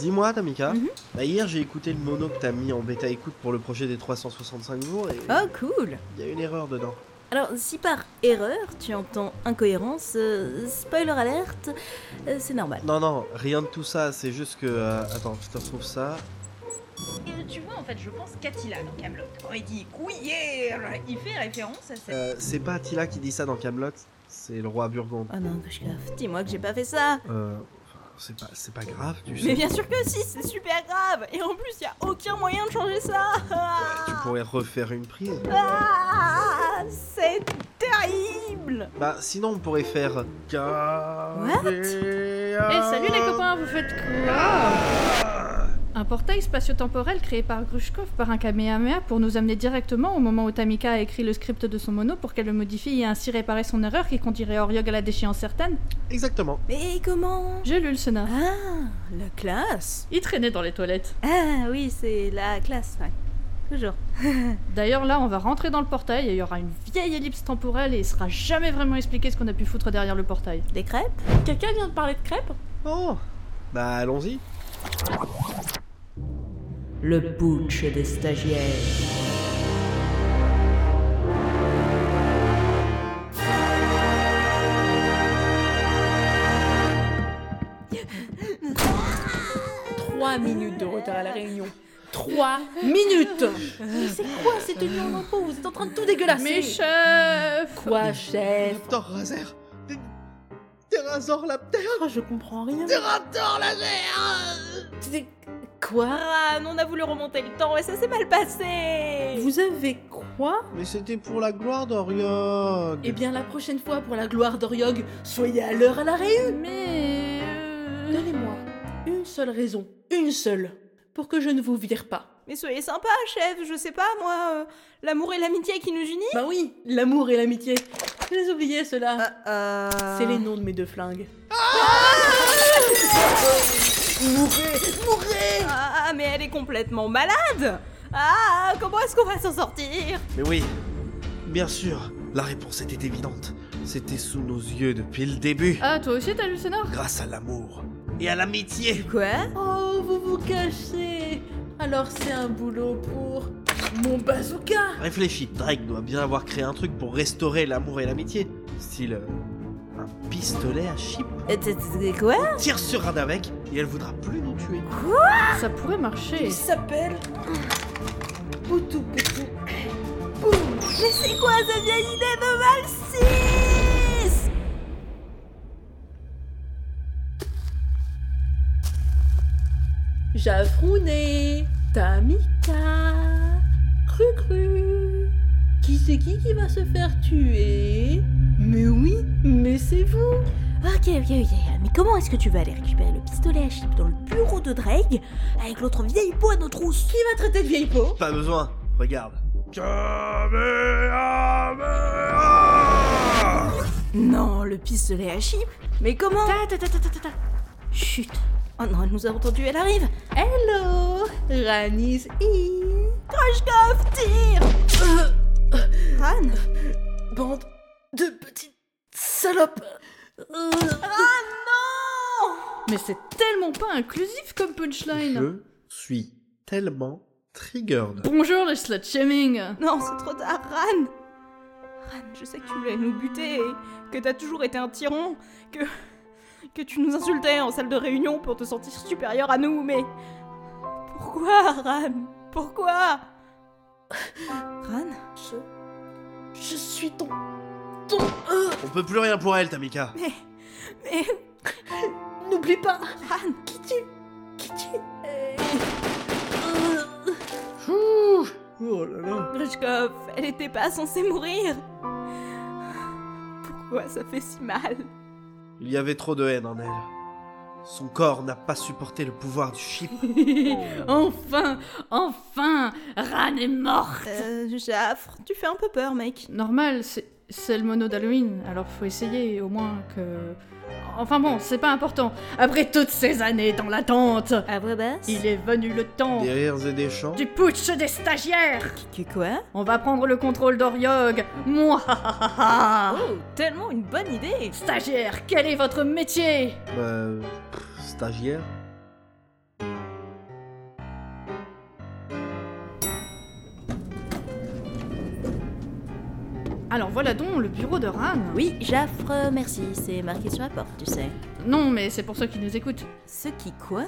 Dis-moi, Tamika. Mhm. Bah, hier, j'ai écouté le mono que t'as mis en bêta écoute pour le projet des 365 jours et Oh, cool il y a une erreur dedans. Alors, si par erreur tu entends incohérence, euh, spoiler alerte, euh, c'est normal. Non, non, rien de tout ça, c'est juste que. euh, attends, je te retrouve ça. Et tu vois, en fait, je pense qu'Attila dans Camelot. Quand il dit couillère, il fait référence à cette. Euh, c'est pas Attila qui dit ça dans Camelot, c'est le roi Burgonde. Oh non, dis-moi que j'ai pas fait ça Euh. C'est pas, c'est pas grave, tu sais. Mais bien sûr que si, c'est super grave Et en plus, y a aucun moyen de changer ça Tu pourrais refaire une prise. Ah, C'est terrible Bah, sinon, on pourrait faire. What? Eh salut les copains, vous faites quoi? Un portail spatio-temporel créé par Grushkov par un Kamehameha pour nous amener directement au moment où Tamika a écrit le script de son mono pour qu'elle le modifie et ainsi réparer son erreur qui conduirait Oriog à la déchéance certaine. Exactement. Mais comment? J'ai lu le scénar. Ah, la classe Il traînait dans les toilettes. Ah oui, c'est la classe, ouais. Toujours. D'ailleurs là, on va rentrer dans le portail et il y aura une vieille ellipse temporelle et il sera jamais vraiment expliqué ce qu'on a pu foutre derrière le portail. Des crêpes? Quelqu'un vient de parler de crêpes? Oh Bah, allons-y. Le putsch des stagiaires. Trois minutes de retard à la réunion. Trois minutes. Mais c'est quoi cette en impôt Vous êtes en train de tout dégueulasser. Mais chef Quoi, chef? Raptor Razer Terrazor Lapter Oh, je comprends rien. Raptor Laser. C'est- Quoi? Ran, on a voulu remonter le temps et ça s'est mal passé Vous avez quoi? Mais c'était pour la gloire d'Oriog Eh bien, la prochaine fois, pour la gloire d'Oriog, soyez à l'heure à la réunion Mais... euh, Donnez-moi une seule raison, une seule, pour que je ne vous vire pas. Mais soyez sympa, chef, je sais pas, moi, euh, l'amour et l'amitié qui nous unissent Bah oui, l'amour et l'amitié. Je les oubliais, ceux-là. euh... C'est les noms de mes deux flingues. Ah, mais elle est complètement malade Ah, comment est-ce qu'on va s'en sortir? Mais oui, bien sûr, la réponse était évidente. C'était sous nos yeux depuis le début. Ah, toi aussi t'as lu le scénar? Grâce à l'amour et à l'amitié. Quoi? Oh, vous vous cachez Alors c'est un boulot pour mon bazooka Réfléchis, Drake doit bien avoir créé un truc pour restaurer l'amour et l'amitié. Style. Pistolet à chip. Euh, t- t- Quoi Tire sur Rad avec et elle voudra plus nous tuer. Ça pourrait marcher. Il s'appelle Poutou Poutou. Mais c'est quoi cette vieille idée de Valsis Jafrouné, Tamika, Cru Cru. Qui c'est qui qui va se faire tuer? Mais oui, mais c'est vous. Ok, ok, ok. Mais comment est-ce que tu vas aller récupérer le pistolet à chip dans le bureau de Drake avec l'autre vieille peau à nos trousses Qui va traiter de vieille peau Pas besoin, regarde. Non, le pistolet à chip. Mais comment Ta ta ta ta ta ta ta. Chut. Oh non, elle nous a entendu, elle arrive. Hello. Ranis in Krashkov, tire. Ran Bande de petites salopes Ah non Mais c'est tellement pas inclusif comme punchline. Je suis tellement triggered. Bonjour le slut shaming. Non, c'est trop tard, Ran Ran, je sais que tu voulais nous buter et que t'as toujours été un tyran, que... que tu nous insultais en salle de réunion pour te sentir supérieur à nous, mais... Pourquoi, Ran? Pourquoi? Ran? Je... Je suis ton... ton... euh, On peut plus rien pour elle, Tamika. Mais... N'oublie pas Ran qui tu... Qui tu... Ouh. Oh là là. Grushkov, elle était pas censée mourir Pourquoi ça fait si mal? Il y avait trop de haine en elle. Son corps n'a pas supporté le pouvoir du chip. enfin, enfin, Ran est morte. Euh, Jaffre, tu fais un peu peur, mec. Normal, c'est c'est le mono d'Halloween, alors faut essayer au moins que. Enfin bon, c'est pas important. Après toutes ces années dans l'attente, À voix basse il est venu le temps Des rires et des chants. du putsch des stagiaires. Que quoi? On va prendre le contrôle d'Oriog. Moi, Oh, tellement une bonne idée stagiaire, quel est votre métier? Bah, pff, stagiaire. Alors voilà donc le bureau de Ran. Oui, j'affre, merci, c'est marqué sur la porte, tu sais. Non, mais c'est pour ceux qui nous écoutent. Ce qui quoi?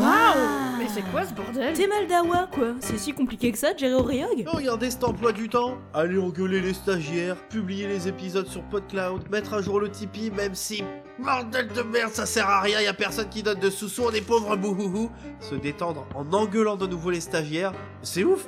Waouh! Mais c'est quoi ce bordel? T'es mal dawa, quoi. C'est si compliqué que ça de gérer Oriog. Oh, Regardez cet emploi du temps? Aller engueuler les stagiaires, publier les épisodes sur PodCloud, mettre à jour le Tipeee, même si... Bordel de merde, ça sert à rien, y a personne qui donne de sous-sous, on est pauvres bouhouhou. Se détendre en engueulant de nouveau les stagiaires, c'est ouf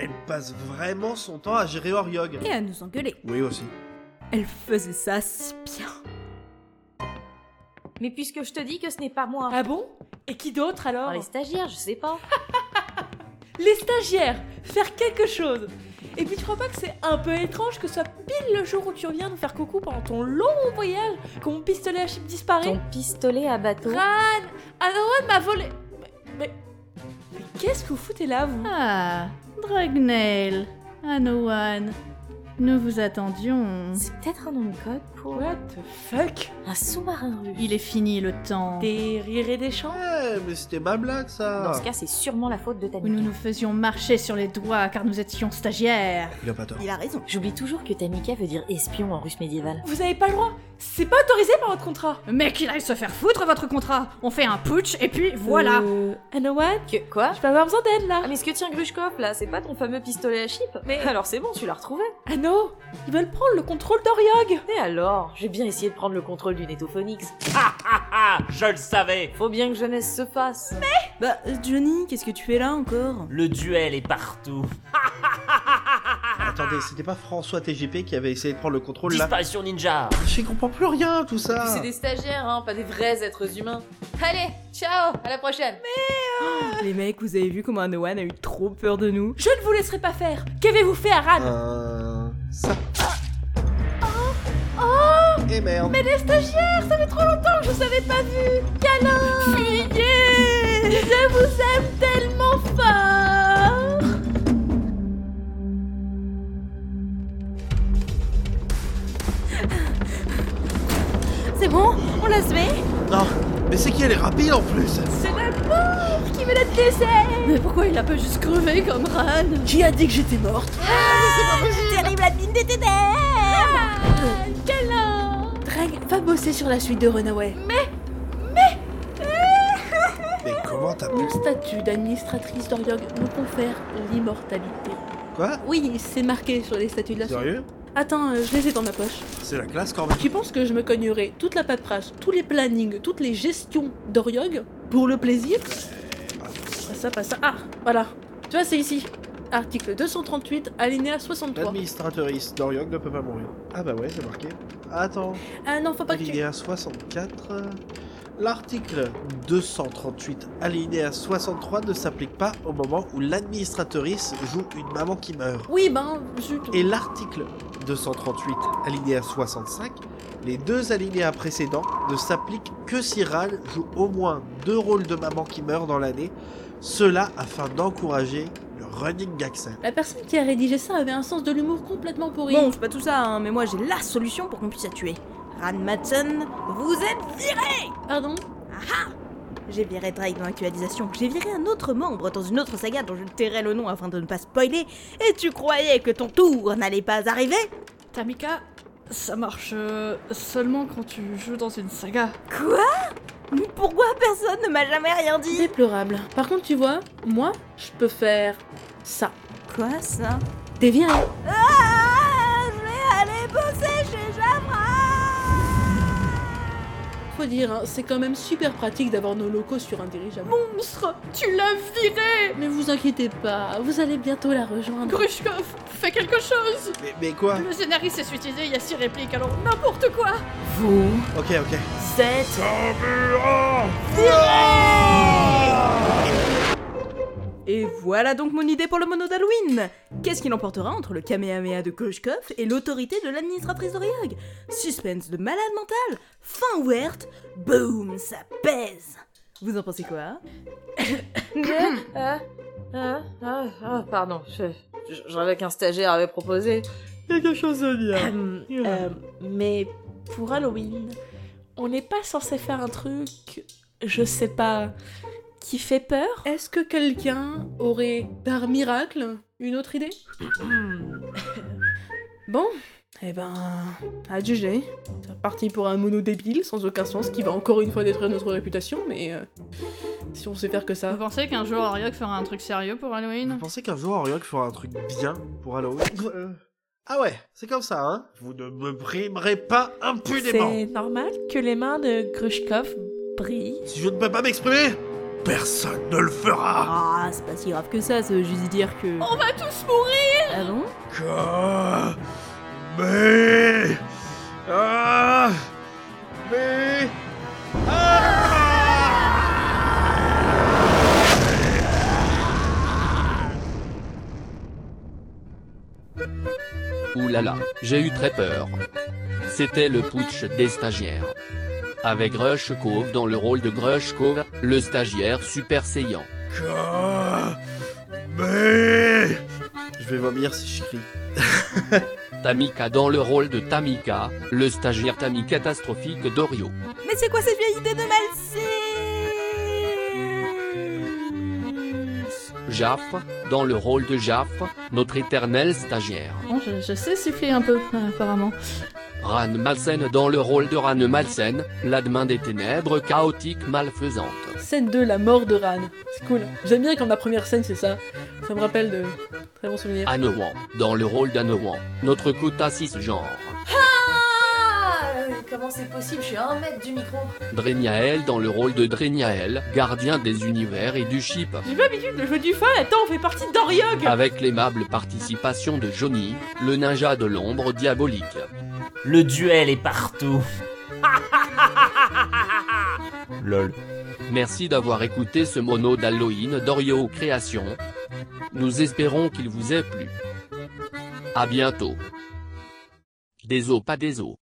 Elle passe vraiment son temps à gérer Oriog. Et à nous engueuler. Oui aussi. Elle faisait ça si bien. Mais puisque je te dis que ce n'est pas moi. Ah bon? Et qui d'autre alors? Les stagiaires, je sais pas. Les stagiaires Faire quelque chose Et puis tu crois pas que c'est un peu étrange que ce soit pile le jour où tu reviens nous faire coucou pendant ton long voyage que mon pistolet à chip disparaît? Ton pistolet à bateau. Ran Anawan m'a volé Mais, mais, mais qu'est-ce que vous foutez là vous? Ah, Dragnail, Anowan, nous vous attendions. C'est peut-être un nom de code pour What the fuck? un sous-marin russe. Il est fini le temps Des rires et des chants? Ouais, mais c'était ma blague ça Dans ce cas, c'est sûrement la faute de où nous nous faisions marcher sur les doigts car nous étions stagiaires. Il a pas tort. Il a raison. J'oublie toujours que Tamika veut dire espion en russe médiéval. Vous avez pas le droit C'est pas autorisé par votre contrat Mais qu'il aille se faire foutre votre contrat On fait un putsch et puis voilà Euh, Anawan Que quoi? Je peux avoir besoin d'aide là Ah mais ce que tient Grushkov là, c'est pas ton fameux pistolet à chip? Mais- alors c'est bon, tu l'as retrouvé. Ils veulent prendre le contrôle d'Oriog. Et alors? J'ai bien essayé de prendre le contrôle du Netophonix. Ah, je le savais. Faut bien que jeunesse se fasse. Bah, Johnny, qu'est-ce que tu fais là encore? Le duel est partout. Attendez, c'était pas François TGP qui avait essayé de prendre le contrôle là? Disparition ninja. Je comprends plus rien tout ça. C'est des stagiaires, hein, pas des vrais êtres humains. Allez, ciao, à la prochaine. Les mecs, vous avez vu comment Anowan a eu trop peur de nous? Je ne vous laisserai pas faire. Qu'avez-vous fait à Ran? Euh... Ça... Et merde. Mais les stagiaires, ça fait trop longtemps que je vous avais pas vu. Câlin. Fuyez. Je vous aime tellement fort. C'est bon On l'a semé. Non, mais c'est qui elle est rapide en plus. C'est Mais pourquoi il a pas juste crevé comme Ran Qui a dit que j'étais morte Terrible admin des ténèbres Ah, Câlin Drag, va bosser sur la suite de Runaway. Mais comment t'as pu... Mon statut d'administratrice d'Oriog me confère l'immortalité. Quoi? Oui, c'est marqué sur les statuts de la suite. Sérieux Attends, euh, je les ai dans ma poche. C'est la classe quand même. Tu penses que je me cognerai toute la paperasse, tous les plannings, toutes les gestions d'Oriog pour le plaisir? Pas ça, pas ça. Ah, voilà. Tu vois, c'est ici. Article 238, alinéa 63. L'administratrice d'Oriog ne peut pas mourir. Ah bah ouais, c'est marqué. Attends, Ah non, faut pas que tu... alinéa 64... L'article 238 alinéa 63 ne s'applique pas au moment où l'administratrice joue une maman qui meurt. Oui, ben, zut. Et l'article 238 alinéa 65, les deux alinéas précédents ne s'appliquent que si Ral joue au moins deux rôles de maman qui meurt dans l'année, cela afin d'encourager le running gagset. La personne qui a rédigé ça avait un sens de l'humour complètement pourri. Bon, c'est pas tout ça, hein, mais moi j'ai la solution pour qu'on puisse la tuer. Ran Matson, vous êtes viré Pardon? J'ai viré Drake dans l'actualisation. J'ai viré un autre membre dans une autre saga dont je tairai le nom afin de ne pas spoiler. Et tu croyais que ton tour n'allait pas arriver? Tamika, ça marche euh, seulement quand tu joues dans une saga. Quoi? Mais Pourquoi personne ne m'a jamais rien dit? Déplorable. Par contre, tu vois, moi, je peux faire ça. Quoi ça? T'es viré. Ah Je vais aller bosser chez Javra Faut dire, hein, c'est quand même super pratique d'avoir nos locaux sur un dirigeable. Monstre, tu l'as viré Mais vous inquiétez pas, vous allez bientôt la rejoindre. Grushkov, fais quelque chose Mais, mais quoi Le scénariste s'est suicidé, il y a six répliques, alors n'importe quoi Vous Ok, ok. êtes voilà donc mon idée pour le mono d'Halloween Qu'est-ce qu'il emportera entre le Kamehameha de Grushkov et l'autorité de l'administratrice d'Oriog Suspense de malade mental Fin ouverte Boum Ça pèse Vous en pensez quoi? Ah, ah, ah, pardon, je, je, je rêvais qu'un stagiaire avait proposé. Quelque chose de bien. Euh, euh, mais pour Halloween, on n'est pas censé faire un truc, je sais pas, qui fait peur. Est-ce que quelqu'un aurait, par miracle, une autre idée? Bon, eh ben, adjugé. C'est parti pour un mono débile, sans aucun sens, qui va encore une fois détruire notre réputation, mais euh, si on sait faire que ça. Vous pensez qu'un jour Ariok fera un truc sérieux pour Vous Halloween pensez qu'un jour Oriok fera un truc bien pour Halloween? Euh, Ah ouais, c'est comme ça, hein. Vous ne me brimerez pas impunément. C'est normal que les mains de Grushkov brillent. Si je ne peux pas m'exprimer, personne ne le fera Ah, c'est pas si grave que ça, ça veut juste dire que. On va tous mourir Ah bon? Quoi Mais... Ah Mais... Ah Ouh là là, j'ai eu très peur. C'était le putsch des stagiaires. Avec Rush Cove dans le rôle de Grush Cove, le stagiaire super saillant. Quoi Mais... Je vais vomir si je crie. Tamika dans le rôle de Tamika, le stagiaire Tami catastrophique d'Orio. Mais c'est quoi cette vieille idée de Malcy Jaff, dans le rôle de Jaff, notre éternel stagiaire. Bon, je, je sais siffler un peu, euh, apparemment. Ran Malsen dans le rôle de Ran Malsen, l'admin des ténèbres chaotique malfaisante. Scène 2, la mort de Ran. C'est cool. J'aime bien quand ma première scène c'est ça. Ça me rappelle de très bons souvenirs. Anouan, dans le rôle d'Anouan, notre quota cisgenre. Ah Comment c'est possible? Je suis à un mètre du micro. Dreniael dans le rôle de Dreniael, gardien des univers et du chip. J'ai pas l'habitude de jouer du fun, attends, on fait partie d'Oriog Avec l'aimable participation de Johnny, le ninja de l'ombre diabolique. Le duel est partout. Lol. Merci d'avoir écouté ce mono d'Halloween d'Orio Création. Nous espérons qu'il vous ait plu. À bientôt. Des os pas des os.